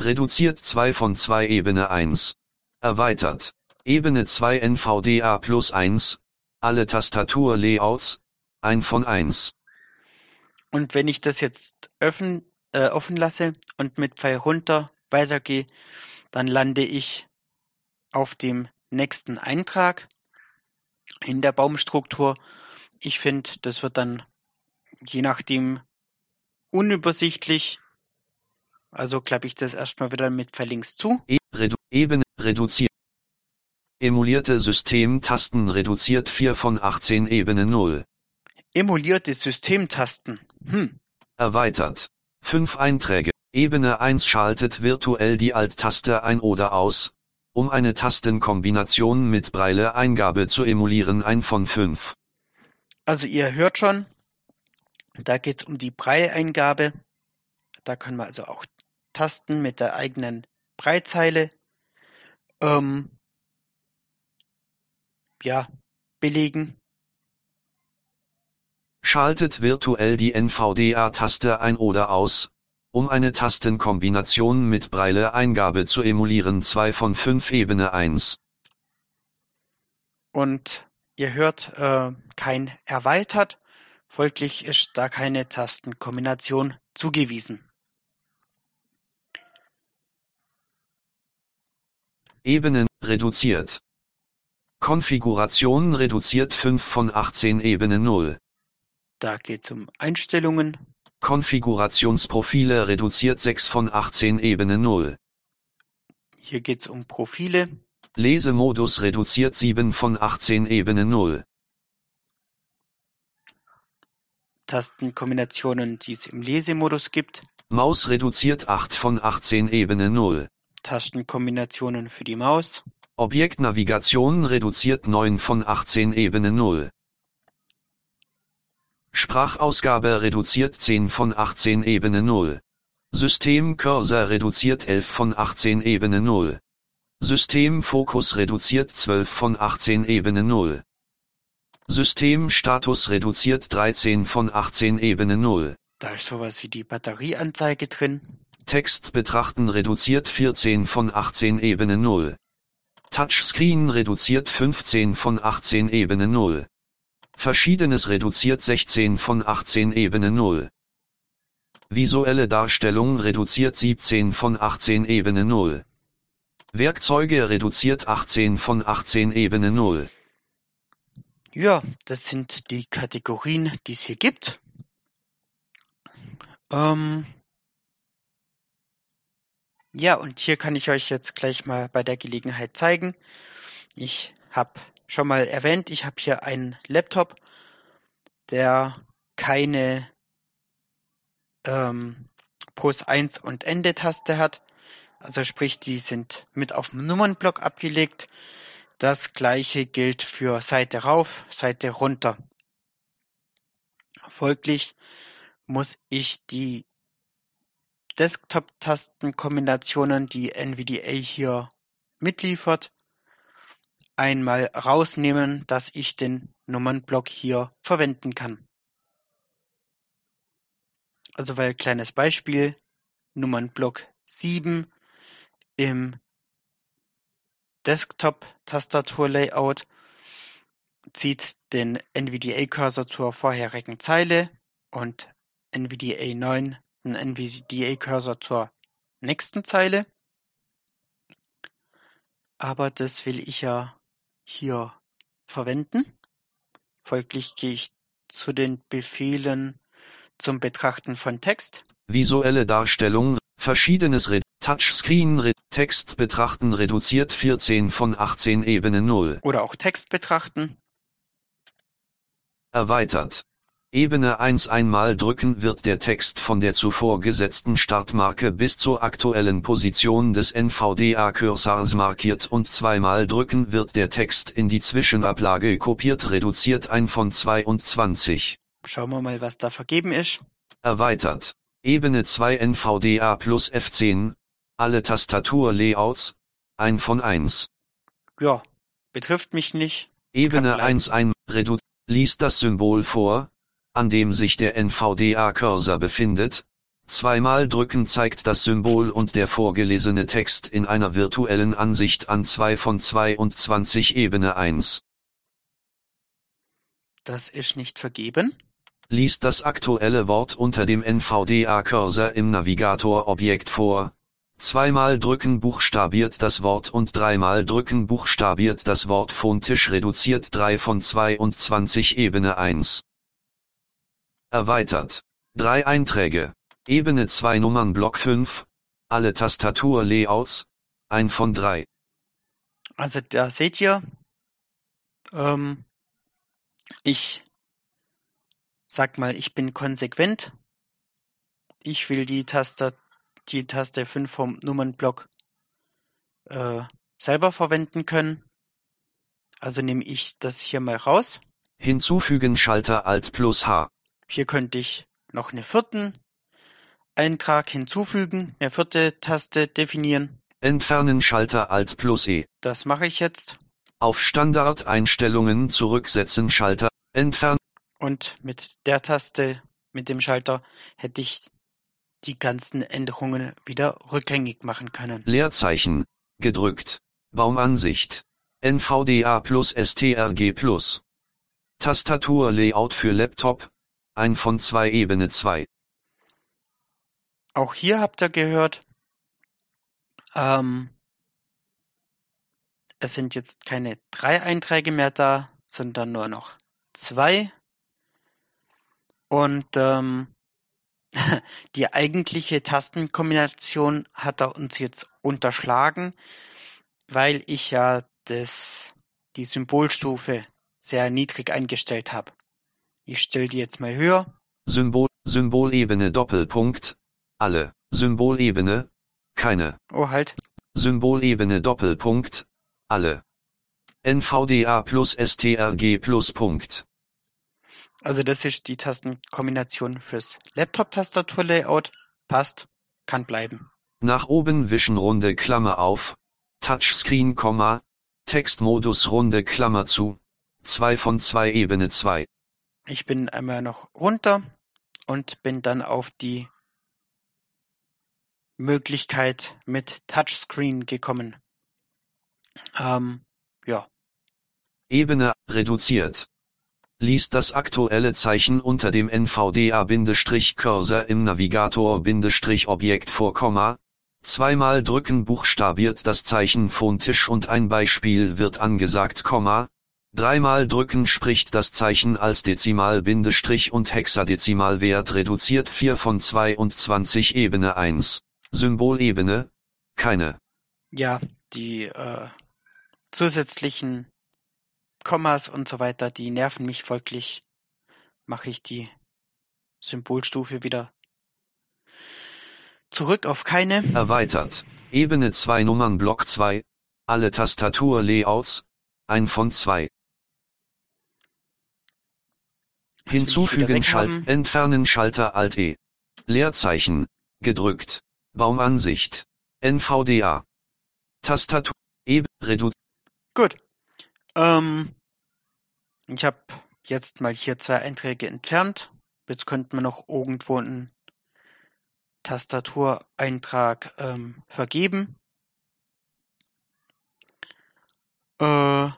Reduziert 2 von 2 Ebene 1. Erweitert. Ebene 2 NVDA plus 1. Alle Tastaturlayouts. Ein von 1. Und wenn ich das jetzt öffnen, äh, offen lasse und mit Pfeil runter weitergehe, dann lande ich auf dem nächsten Eintrag in der Baumstruktur. Ich finde, das wird dann je nachdem unübersichtlich. Also klappe ich das erstmal wieder mit Pfeil links zu. E Redu Ebene reduziert. Emulierte Systemtasten reduziert 4 von 18 Ebene 0. Emulierte Systemtasten. Hm. Erweitert. 5 Einträge. Ebene 1 schaltet virtuell die Alt-Taste ein oder aus, um eine Tastenkombination mit Breile-Eingabe zu emulieren. Ein von 5. Also ihr hört schon, da geht es um die Breileingabe. Da können wir also auch Tasten mit der eigenen Breitzeile ähm, ja, belegen. Schaltet virtuell die NVDA-Taste ein oder aus, um eine Tastenkombination mit Breile-Eingabe zu emulieren. 2 von 5 Ebene 1. Und ihr hört äh, kein erweitert, folglich ist da keine Tastenkombination zugewiesen. Ebenen reduziert. Konfiguration reduziert 5 von 18 Ebene 0. Da geht es um Einstellungen. Konfigurationsprofile reduziert 6 von 18 Ebene 0. Hier geht es um Profile. Lesemodus reduziert 7 von 18 Ebene 0. Tastenkombinationen, die es im Lesemodus gibt. Maus reduziert 8 von 18 Ebene 0. Tastenkombinationen für die Maus. Objektnavigation reduziert 9 von 18 Ebene 0. Sprachausgabe reduziert 10 von 18 Ebene 0. System Cursor reduziert 11 von 18 Ebene 0. System Fokus reduziert 12 von 18 Ebene 0. System Status reduziert 13 von 18 Ebene 0. Da ist sowas wie die Batterieanzeige drin. Text betrachten reduziert 14 von 18 Ebene 0. Touchscreen reduziert 15 von 18 Ebene 0. Verschiedenes reduziert 16 von 18 Ebene 0. Visuelle Darstellung reduziert 17 von 18 Ebene 0. Werkzeuge reduziert 18 von 18 Ebene 0. Ja, das sind die Kategorien, die es hier gibt. Ähm ja, und hier kann ich euch jetzt gleich mal bei der Gelegenheit zeigen. Ich habe schon mal erwähnt, ich habe hier einen Laptop, der keine ähm, Pos 1 und Ende-Taste hat. Also sprich, die sind mit auf dem Nummernblock abgelegt. Das gleiche gilt für Seite rauf, Seite runter. Folglich muss ich die Desktop-Tastenkombinationen, die NVDA hier mitliefert, einmal rausnehmen, dass ich den Nummernblock hier verwenden kann. Also weil kleines Beispiel, Nummernblock 7 im Desktop-Tastatur-Layout zieht den NVDA-Cursor zur vorherigen Zeile und NVDA 9 den NVDA-Cursor zur nächsten Zeile. Aber das will ich ja hier verwenden. Folglich gehe ich zu den Befehlen zum Betrachten von Text. Visuelle Darstellung, verschiedenes Re Touchscreen Re Text betrachten reduziert 14 von 18 Ebene 0. Oder auch Text betrachten. Erweitert. Ebene 1 einmal drücken wird der Text von der zuvor gesetzten Startmarke bis zur aktuellen Position des NVDA-Cursors markiert und zweimal drücken wird der Text in die Zwischenablage kopiert reduziert ein von 22. Schauen wir mal, was da vergeben ist. Erweitert. Ebene 2 NVDA plus F10. Alle Tastaturlayouts. Ein von 1. Ja, betrifft mich nicht. Ebene bleiben. 1 ein Redu liest das Symbol vor, an dem sich der NVDA-Cursor befindet. Zweimal drücken zeigt das Symbol und der vorgelesene Text in einer virtuellen Ansicht an 2 von 22 Ebene 1. Das ist nicht vergeben. Liest das aktuelle Wort unter dem NVDA-Cursor im Navigator-Objekt vor. Zweimal drücken buchstabiert das Wort und dreimal drücken buchstabiert das Wort phontisch reduziert 3 von 22 Ebene 1. Erweitert. Drei Einträge. Ebene 2 Nummern Block 5. Alle Tastaturlayouts. Ein von drei. Also da seht ihr, ähm, ich sag mal, ich bin konsequent. Ich will die Taste, die Taste 5 vom Nummernblock äh, selber verwenden können. Also nehme ich das hier mal raus. Hinzufügen Schalter Alt plus H. Hier könnte ich noch einen vierten Eintrag hinzufügen, eine vierte Taste definieren. Entfernen Schalter Alt plus E. Das mache ich jetzt. Auf Standardeinstellungen zurücksetzen Schalter. Entfernen. Und mit der Taste, mit dem Schalter, hätte ich die ganzen Änderungen wieder rückgängig machen können. Leerzeichen. Gedrückt. Baumansicht. NVDA plus STRG plus. Tastaturlayout für Laptop. Ein von zwei Ebene 2. Auch hier habt ihr gehört, ähm, es sind jetzt keine drei Einträge mehr da, sondern nur noch zwei. Und ähm, die eigentliche Tastenkombination hat er uns jetzt unterschlagen, weil ich ja das, die Symbolstufe sehr niedrig eingestellt habe. Ich stelle die jetzt mal höher. Symbol, Symbolebene Doppelpunkt. Alle. Symbolebene. Keine. Oh, halt. Symbolebene Doppelpunkt. Alle. NVDA plus STRG plus Punkt. Also das ist die Tastenkombination fürs Laptop-Tastatur-Layout. Passt, kann bleiben. Nach oben wischen runde Klammer auf, Touchscreen, Komma, Textmodus runde Klammer zu, 2 von 2 Ebene 2. Ich bin einmal noch runter und bin dann auf die Möglichkeit mit Touchscreen gekommen. Ähm, ja, Ebene reduziert. Liest das aktuelle Zeichen unter dem NVDA-Cursor im Navigator-Objekt vor Komma. Zweimal drücken buchstabiert das Zeichen phontisch und ein Beispiel wird angesagt, Komma. Dreimal drücken spricht das Zeichen als Dezimal- und Hexadezimalwert reduziert 4 von 22 Ebene 1. Symbolebene, keine. ja, die äh, zusätzlichen Kommas und so weiter, die nerven mich folglich. Mache ich die Symbolstufe wieder zurück auf keine. Erweitert. Ebene 2 Nummern Block 2. Alle Tastaturlayouts. Ein von 2. Das will ich wieder Hinzufügen. Schalt, entfernen Schalter Alt E. Leerzeichen, gedrückt. Baumansicht. NVDA. Tastatur, E, Redu, Gut. Ähm, ich habe jetzt mal hier zwei Einträge entfernt. Jetzt könnte man noch irgendwo einen Tastatureintrag ähm, vergeben. Äh,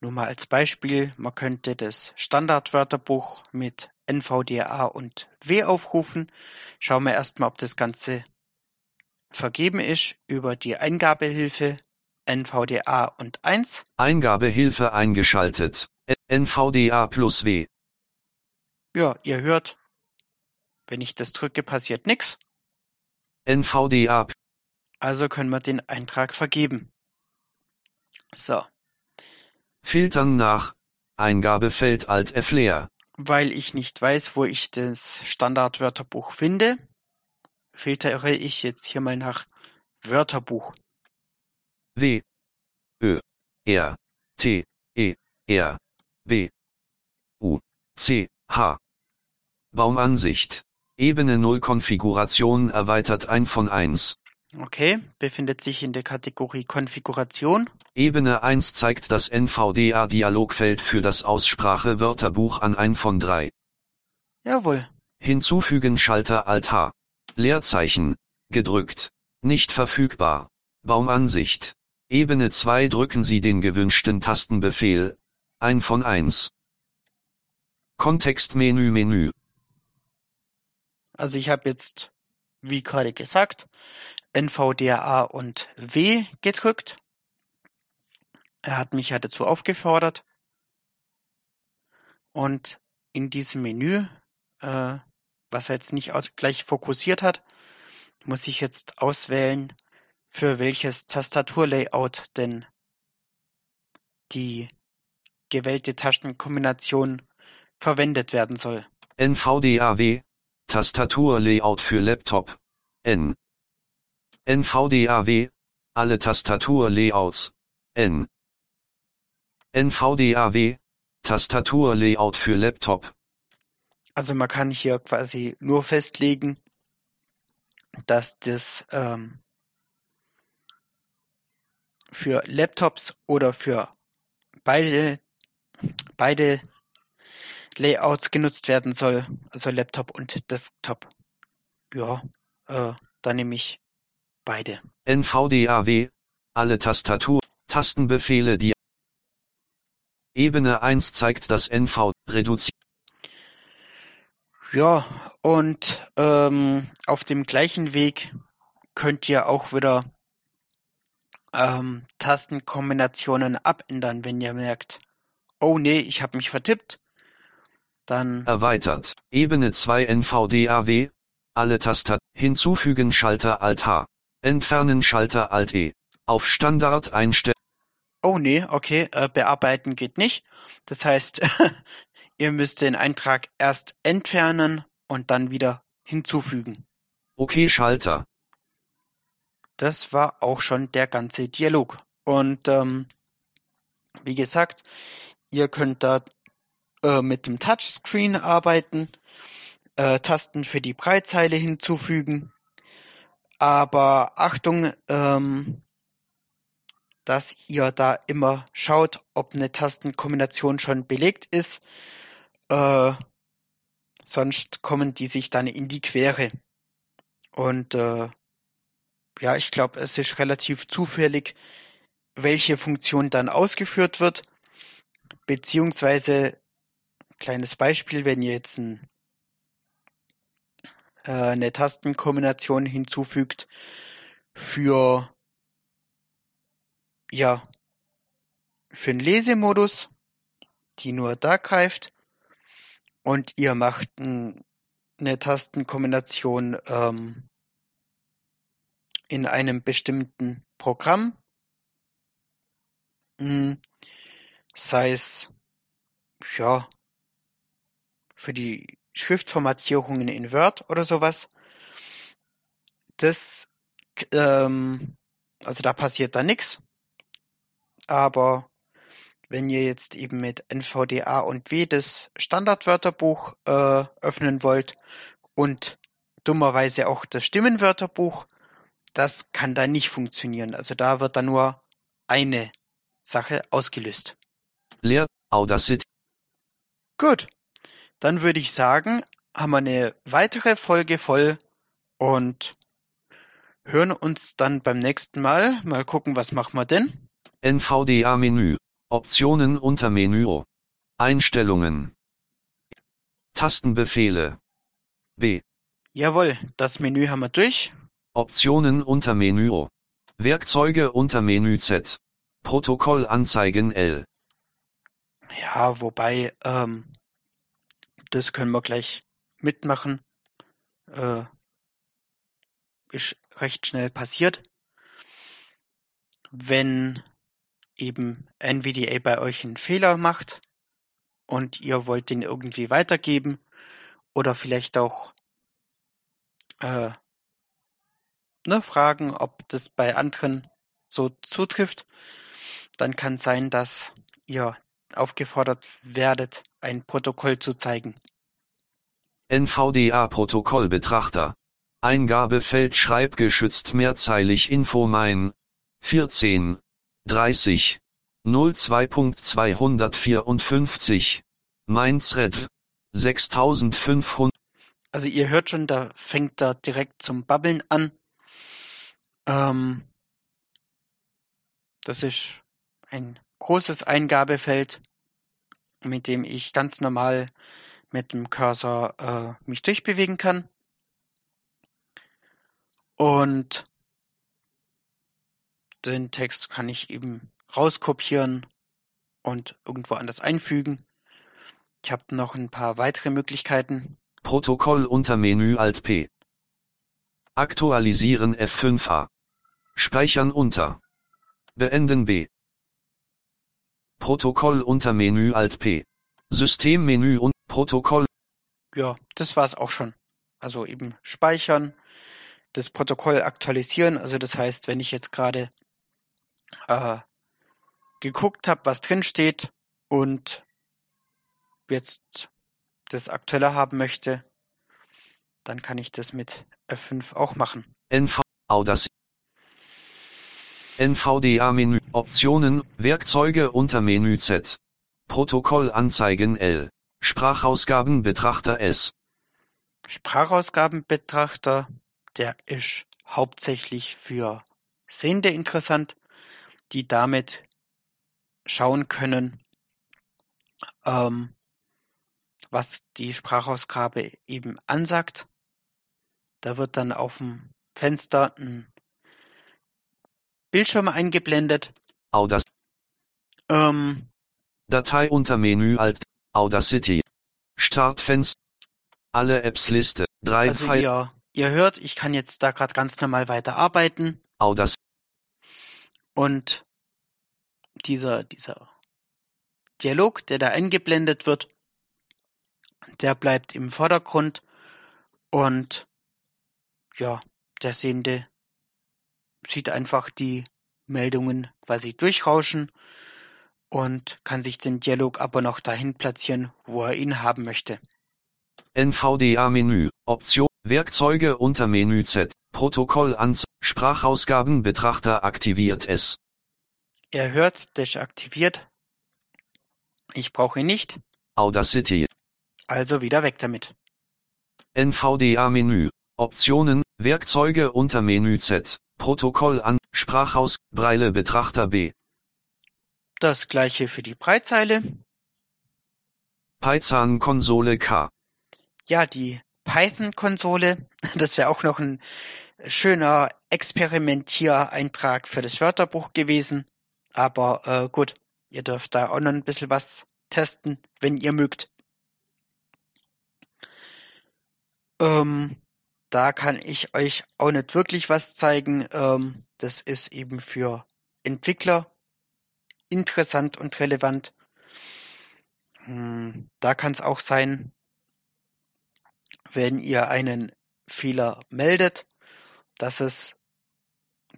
nur mal als Beispiel, man könnte das Standardwörterbuch mit NVDA und W aufrufen. Schauen wir erstmal, ob das Ganze vergeben ist über die Eingabehilfe NVDA und 1. Eingabehilfe eingeschaltet. NVDA plus W. Ja, ihr hört, wenn ich das drücke, passiert nichts. NVDA, Also können wir den Eintrag vergeben. So, Filtern nach. Eingabefeld Alt F leer. weil ich nicht weiß, wo ich das Standardwörterbuch finde, filtere ich jetzt hier mal nach Wörterbuch. W. Ö. R. T. E. R. B. U. C. H. Baumansicht. Ebene 0 Konfiguration erweitert 1 von 1. Okay, befindet sich in der Kategorie Konfiguration. Ebene 1 zeigt das NVDA-Dialogfeld für das Aussprache-Wörterbuch an 1 von 3. Jawohl. Hinzufügen Schalter Alt H. Leerzeichen. Gedrückt. Nicht verfügbar. Baumansicht. Ebene 2 drücken Sie den gewünschten Tastenbefehl. 1 von 1. Kontextmenü Menü. Also ich habe jetzt, wie gerade gesagt, NVDA und W gedrückt. Er hat mich ja dazu aufgefordert. Und in diesem Menü, äh, was er jetzt nicht gleich fokussiert hat, muss ich jetzt auswählen, für welches Tastaturlayout denn die gewählte Tastenkombination verwendet werden soll. NVDAW. Tastaturlayout für Laptop. N. NVDAW. Alle Tastaturlayouts. N. NVDAW. Tastaturlayout für Laptop. Also man kann hier quasi nur festlegen, dass das ähm, für Laptops oder für beide, beide Layouts genutzt werden soll, also Laptop und Desktop. Ja, äh, dann nehme ich beide. NVDAW. Alle Tastatur. Tastenbefehle die Ebene 1 zeigt das NV reduziert. Ja, und ähm, auf dem gleichen Weg könnt ihr auch wieder ähm, Tastenkombinationen abändern, wenn ihr merkt, oh nee, ich habe mich vertippt. Dann Erweitert. Ebene 2 NVDAW. Alle Tastat. Hinzufügen Schalter Alt H. Entfernen Schalter Alt E. Auf Standard einstellen. Oh nee, okay, äh, bearbeiten geht nicht. Das heißt, ihr müsst den Eintrag erst entfernen und dann wieder hinzufügen. Okay Schalter. Das war auch schon der ganze Dialog. Und ähm, wie gesagt, ihr könnt da äh, mit dem Touchscreen arbeiten, äh, Tasten für die Breitzeile hinzufügen. Aber Achtung, ähm, dass ihr da immer schaut, ob eine Tastenkombination schon belegt ist. Äh, sonst kommen die sich dann in die Quere. Und äh, ja, ich glaube, es ist relativ zufällig, welche Funktion dann ausgeführt wird. Beziehungsweise, kleines Beispiel, wenn ihr jetzt ein, äh, eine Tastenkombination hinzufügt für ja für einen Lesemodus, die nur da greift, und ihr macht ein, eine Tastenkombination ähm, in einem bestimmten Programm, hm, sei es ja für die Schriftformatierungen in Word oder sowas. Das, ähm, also da passiert da nichts. Aber wenn ihr jetzt eben mit NVDA und W das Standardwörterbuch äh, öffnen wollt und dummerweise auch das Stimmenwörterbuch, das kann da nicht funktionieren. Also da wird dann nur eine Sache ausgelöst. Leer, Audacity. Gut, dann würde ich sagen, haben wir eine weitere Folge voll und hören uns dann beim nächsten Mal. Mal gucken, was machen wir denn? NVDA-Menü. Optionen unter Menü. Einstellungen. Tastenbefehle. B. Jawohl, das Menü haben wir durch. Optionen unter Menü. Werkzeuge unter Menü Z. Protokollanzeigen L. Ja, wobei, ähm, das können wir gleich mitmachen. Äh, ist recht schnell passiert. Wenn eben NVDA bei euch einen Fehler macht und ihr wollt den irgendwie weitergeben oder vielleicht auch äh, ne, fragen, ob das bei anderen so zutrifft, dann kann sein, dass ihr aufgefordert werdet, ein Protokoll zu zeigen. NVDA-Protokollbetrachter. Eingabefeld schreibgeschützt mehrzeilig Info mein 14 30 02.254 Mainz Red 6500 Also ihr hört schon, da fängt da direkt zum Babbeln an. Ähm, das ist ein großes Eingabefeld, mit dem ich ganz normal mit dem Cursor äh, mich durchbewegen kann. Und den Text kann ich eben rauskopieren und irgendwo anders einfügen. Ich habe noch ein paar weitere Möglichkeiten. Protokoll unter Menü Alt P. Aktualisieren F5a. Speichern unter. Beenden B. Protokoll unter Menü Alt P. Systemmenü und Protokoll. Ja, das war's auch schon. Also eben speichern, das Protokoll aktualisieren. Also das heißt, wenn ich jetzt gerade äh, geguckt habe, was drin steht und jetzt das aktueller haben möchte, dann kann ich das mit F5 auch machen. NV Audacity. NVDA-Menü Optionen Werkzeuge unter Menü Z. Protokollanzeigen L. Sprachausgabenbetrachter S. Sprachausgabenbetrachter, der ist hauptsächlich für Sehende interessant, die damit schauen können, ähm, was die Sprachausgabe eben ansagt. Da wird dann auf dem Fenster ein Bildschirm eingeblendet. Audac Ähm, Datei unter Menü Alt Audacity. Startfenster. Alle Apps Liste. Drei also Pfeil. ihr, ihr hört, ich kann jetzt da gerade ganz normal weiter arbeiten Audacity. und dieser, dieser Dialog, der da eingeblendet wird, der bleibt im Vordergrund und ja, der Sehende sieht einfach die Meldungen quasi durchrauschen und kann sich den Dialog aber noch dahin platzieren, wo er ihn haben möchte. NVDA-Menü, Option, Werkzeuge unter Menü Z, Protokoll ans, Sprachausgaben Betrachter aktiviert es. Er hört, deaktiviert. Ich brauche ihn nicht, Audacity, also wieder weg damit. NVDA-Menü, Optionen, Werkzeuge unter Menü Z, Protokoll an, Sprachaus, Breile Betrachter B, Das gleiche für die Breitzeile. Python-Konsole K, Ja, die Python-Konsole, das wäre auch noch ein schöner Experimentiereintrag für das Wörterbuch gewesen. Aber äh, gut, ihr dürft da auch noch ein bisschen was testen, wenn ihr mögt. Ähm, da kann ich euch auch nicht wirklich was zeigen. Ähm, das ist eben für Entwickler interessant und relevant. Hm, da kann es auch sein, wenn ihr einen Fehler meldet, dass es,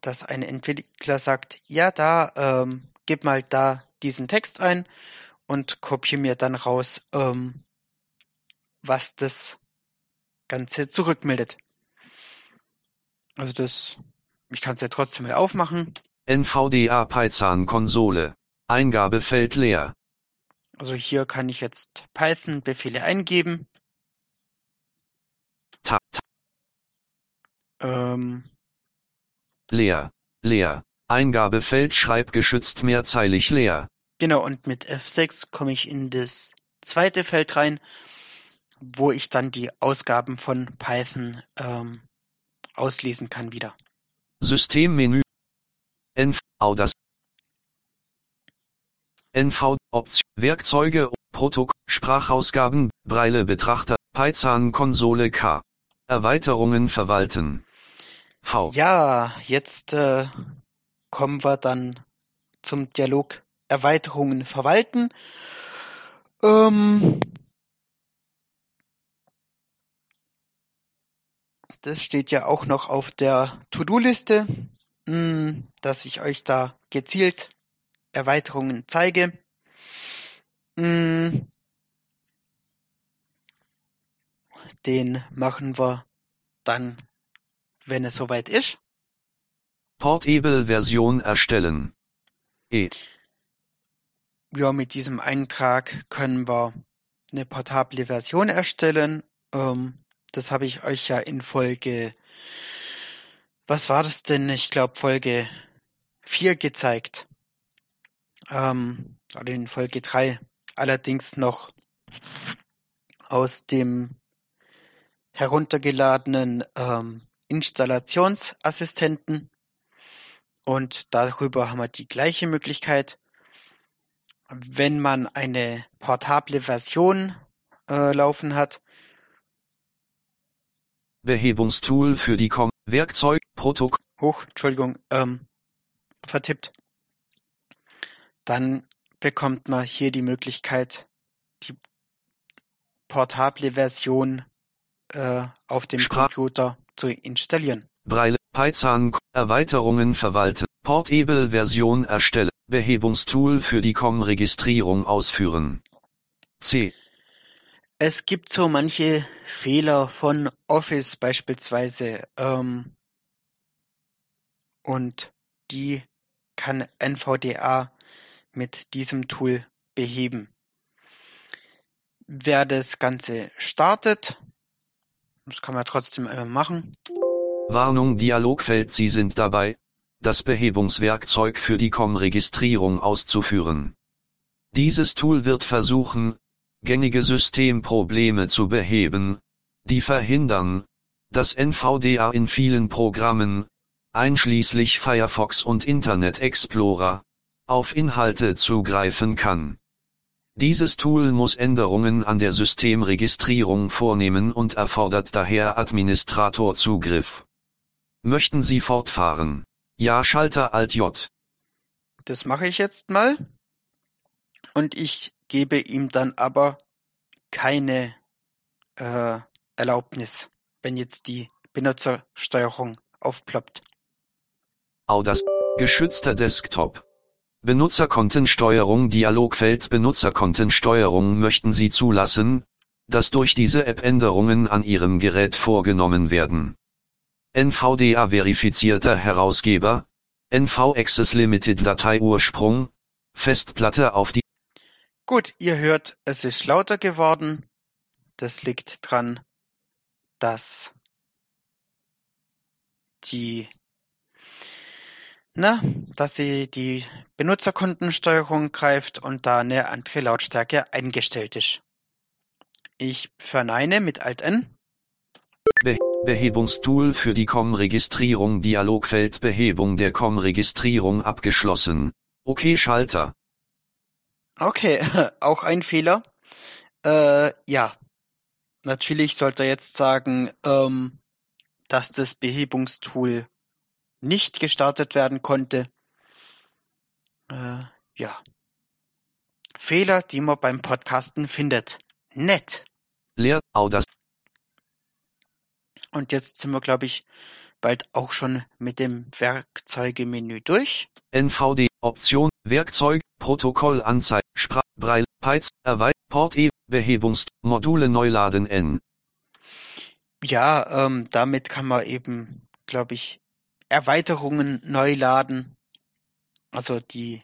dass ein Entwickler sagt, ja, da, ähm, gib mal da diesen Text ein und kopiere mir dann raus, ähm, was das Ganze zurückmeldet. Also das, ich kann es ja trotzdem mal aufmachen. NVDA Python-Konsole, Eingabefeld leer, Also hier kann ich jetzt Python-Befehle eingeben. Ta, ta, Ähm, leer, leer, Eingabefeld schreibgeschützt mehrzeilig leer, Genau, und mit F6 komme ich in das zweite Feld rein, wo ich dann die Ausgaben von Python ähm, auslesen kann wieder. Systemmenü, NV, Audas, NV, Option, Werkzeuge, Protokoll, Sprachausgaben, Breile Betrachter, Python-Konsole K, Erweiterungen verwalten, V, Ja, jetzt äh, kommen wir dann zum Dialog Erweiterungen verwalten. Ähm, das steht ja auch noch auf der To-Do-Liste, mh, dass ich euch da gezielt Erweiterungen zeige. Mh, den machen wir dann, wenn es soweit ist. Portable-Version erstellen, E, Ja, mit diesem Eintrag können wir eine portable Version erstellen. Ähm, das habe ich euch ja in Folge, was war das denn? Ich glaube Folge 4 gezeigt. Ähm, oder in Folge 3. Allerdings noch aus dem heruntergeladenen ähm, Installationsassistenten. Und darüber haben wir die gleiche Möglichkeit. Wenn man eine portable Version äh, laufen hat, Behebungstool für die Com, Werkzeug, Protokoll, hoch, Entschuldigung, ähm, vertippt, dann bekommt man hier die Möglichkeit, die portable Version äh, auf dem Sprach- Computer zu installieren. Breile, Python, Erweiterungen verwalten, Portable-Version erstellen, Behebungstool für die COM-Registrierung ausführen. C. Es gibt so manche Fehler von Office beispielsweise ähm, und die kann NVDA mit diesem Tool beheben. Wer das Ganze startet, das kann man trotzdem machen. Warnung Dialogfeld Sie sind dabei, das Behebungswerkzeug für die COM-Registrierung auszuführen. Dieses Tool wird versuchen, gängige Systemprobleme zu beheben, die verhindern, dass NVDA in vielen Programmen, einschließlich Firefox und Internet Explorer, auf Inhalte zugreifen kann. Dieses Tool muss Änderungen an der Systemregistrierung vornehmen und erfordert daher Administratorzugriff. Möchten Sie fortfahren? Ja Schalter Alt J. Das mache ich jetzt mal. Und ich gebe ihm dann aber keine äh, Erlaubnis, wenn jetzt die Benutzersteuerung aufploppt. Audas. Geschützter Desktop. Benutzerkontensteuerung Dialogfeld Benutzerkontensteuerung möchten Sie zulassen, dass durch diese App Änderungen an Ihrem Gerät vorgenommen werden. NVDA verifizierter Herausgeber, NV Access Limited Dateiursprung, Festplatte auf die Gut, ihr hört, es ist lauter geworden. Das liegt dran, dass die na, dass sie die Benutzerkontensteuerung greift und da eine andere Lautstärke eingestellt ist. Ich verneine mit Alt N. Be Behebungstool für die COM-Registrierung Dialogfeld Behebung der COM-Registrierung abgeschlossen. Okay Schalter. Okay, auch ein Fehler. Äh, ja. Natürlich sollte er jetzt sagen, ähm, dass das Behebungstool nicht gestartet werden konnte. Äh, ja. Fehler, die man beim Podcasten findet. Nett. Leer, das. Und jetzt sind wir, glaube ich, bald auch schon mit dem Werkzeugemenü durch. NVD, Option, Werkzeug, Protokoll, Anzeige, Sprach, Braille, Peits, Erweit, Port E, Behebungs, Module Neuladen N. Ja, ähm, damit kann man eben, glaube ich, Erweiterungen neu laden. Also die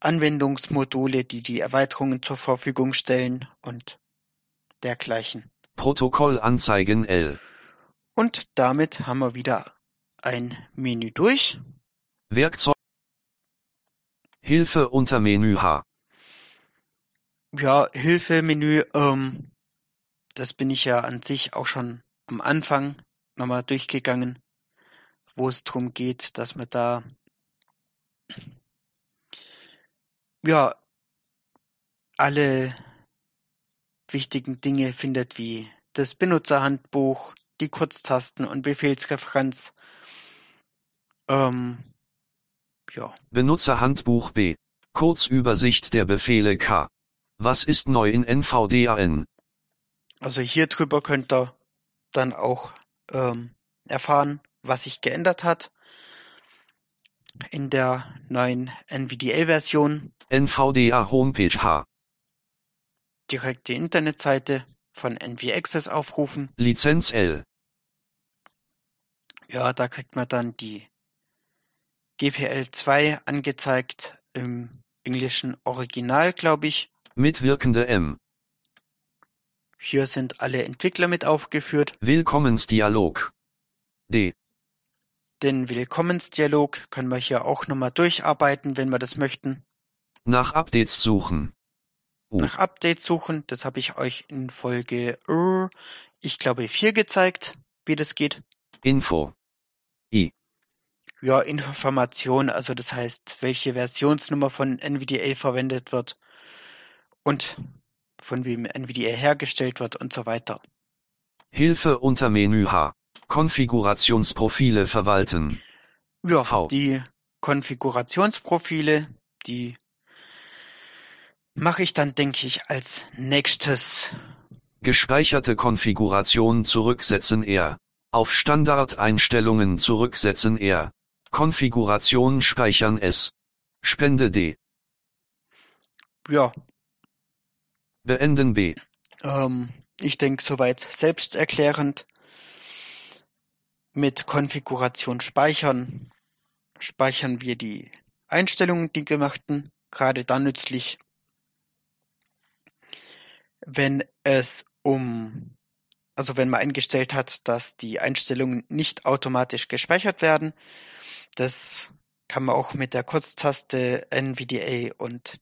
Anwendungsmodule, die die Erweiterungen zur Verfügung stellen und dergleichen. Protokoll anzeigen L. Und damit haben wir wieder ein Menü durch. Werkzeug. Hilfe unter Menü H. Ja, Hilfemenü, ähm, das bin ich ja an sich auch schon am Anfang nochmal durchgegangen, wo es darum geht, dass man da ja alle wichtigen Dinge findet, wie das Benutzerhandbuch, die Kurztasten und Befehlsreferenz. Ähm, ja. Benutzerhandbuch B. Kurzübersicht der Befehle K. Was ist neu in NVDAN? Also hier drüber könnt ihr dann auch ähm, erfahren, was sich geändert hat in der neuen NVDA-Version. NVDA Homepage H. Direkt die Internetseite von NV Access aufrufen. Lizenz L. Ja, da kriegt man dann die GPL 2 angezeigt im englischen Original, glaube ich. Mitwirkende M. Hier sind alle Entwickler mit aufgeführt. Willkommensdialog. D. Den Willkommensdialog können wir hier auch nochmal durcharbeiten, wenn wir das möchten. Nach Updates suchen. U. Nach Updates suchen, das habe ich euch in Folge, uh, ich glaube, 4 gezeigt, wie das geht. Info. I. Ja, Information, also das heißt, welche Versionsnummer von NVDA verwendet wird und von wem NVDA hergestellt wird und so weiter. Hilfe unter Menü H. Konfigurationsprofile verwalten. Ja, v. die Konfigurationsprofile, die mache ich dann, denke ich, als nächstes. Gespeicherte Konfiguration zurücksetzen R. Auf Standardeinstellungen zurücksetzen R. Konfiguration speichern S. Spende D. Ja, Beenden B. Ähm, ich denke soweit selbsterklärend. Mit Konfiguration speichern speichern wir die Einstellungen, die gemachten, gerade dann nützlich, wenn es um, also wenn man eingestellt hat, dass die Einstellungen nicht automatisch gespeichert werden. Das kann man auch mit der Kurztaste NVDA und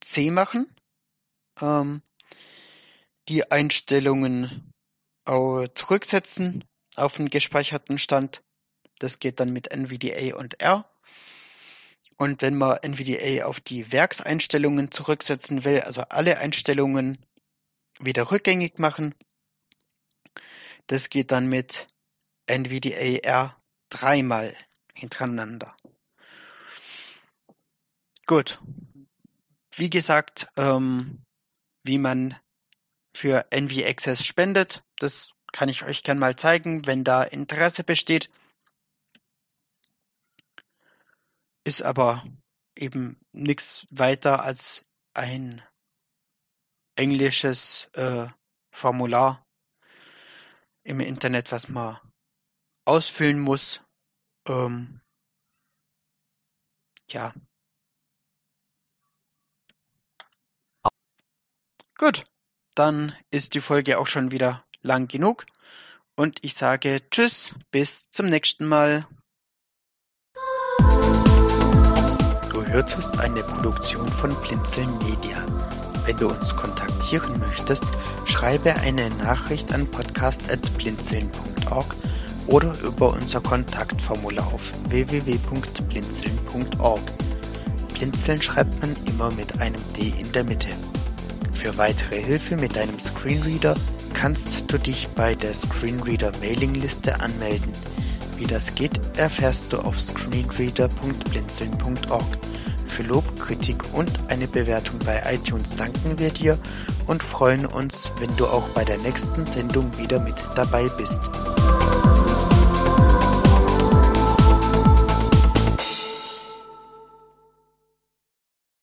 C machen ähm, die Einstellungen zurücksetzen auf den gespeicherten Stand. Das geht dann mit NVDA und R. Und wenn man NVDA auf die Werkseinstellungen zurücksetzen will, also alle Einstellungen wieder rückgängig machen, das geht dann mit NVDA R dreimal hintereinander. Gut. Wie gesagt, ähm, wie man für NV Access spendet. Das kann ich euch gerne mal zeigen, wenn da Interesse besteht. Ist aber eben nichts weiter als ein englisches äh, Formular im Internet, was man ausfüllen muss. Ähm, ja. Gut, dann ist die Folge auch schon wieder lang genug und ich sage Tschüss, bis zum nächsten Mal. Du hörtest eine Produktion von Blinzeln Media. Wenn du uns kontaktieren möchtest, schreibe eine Nachricht an podcast.blinzeln.org oder über unser Kontaktformular auf www.blinzeln.org. Blinzeln schreibt man immer mit einem D in der Mitte. Für weitere Hilfe mit deinem Screenreader kannst du dich bei der Screenreader Mailingliste anmelden. Wie das geht, erfährst du auf screenreader.blinzeln.org. Für Lob, Kritik und eine Bewertung bei iTunes danken wir dir und freuen uns, wenn du auch bei der nächsten Sendung wieder mit dabei bist.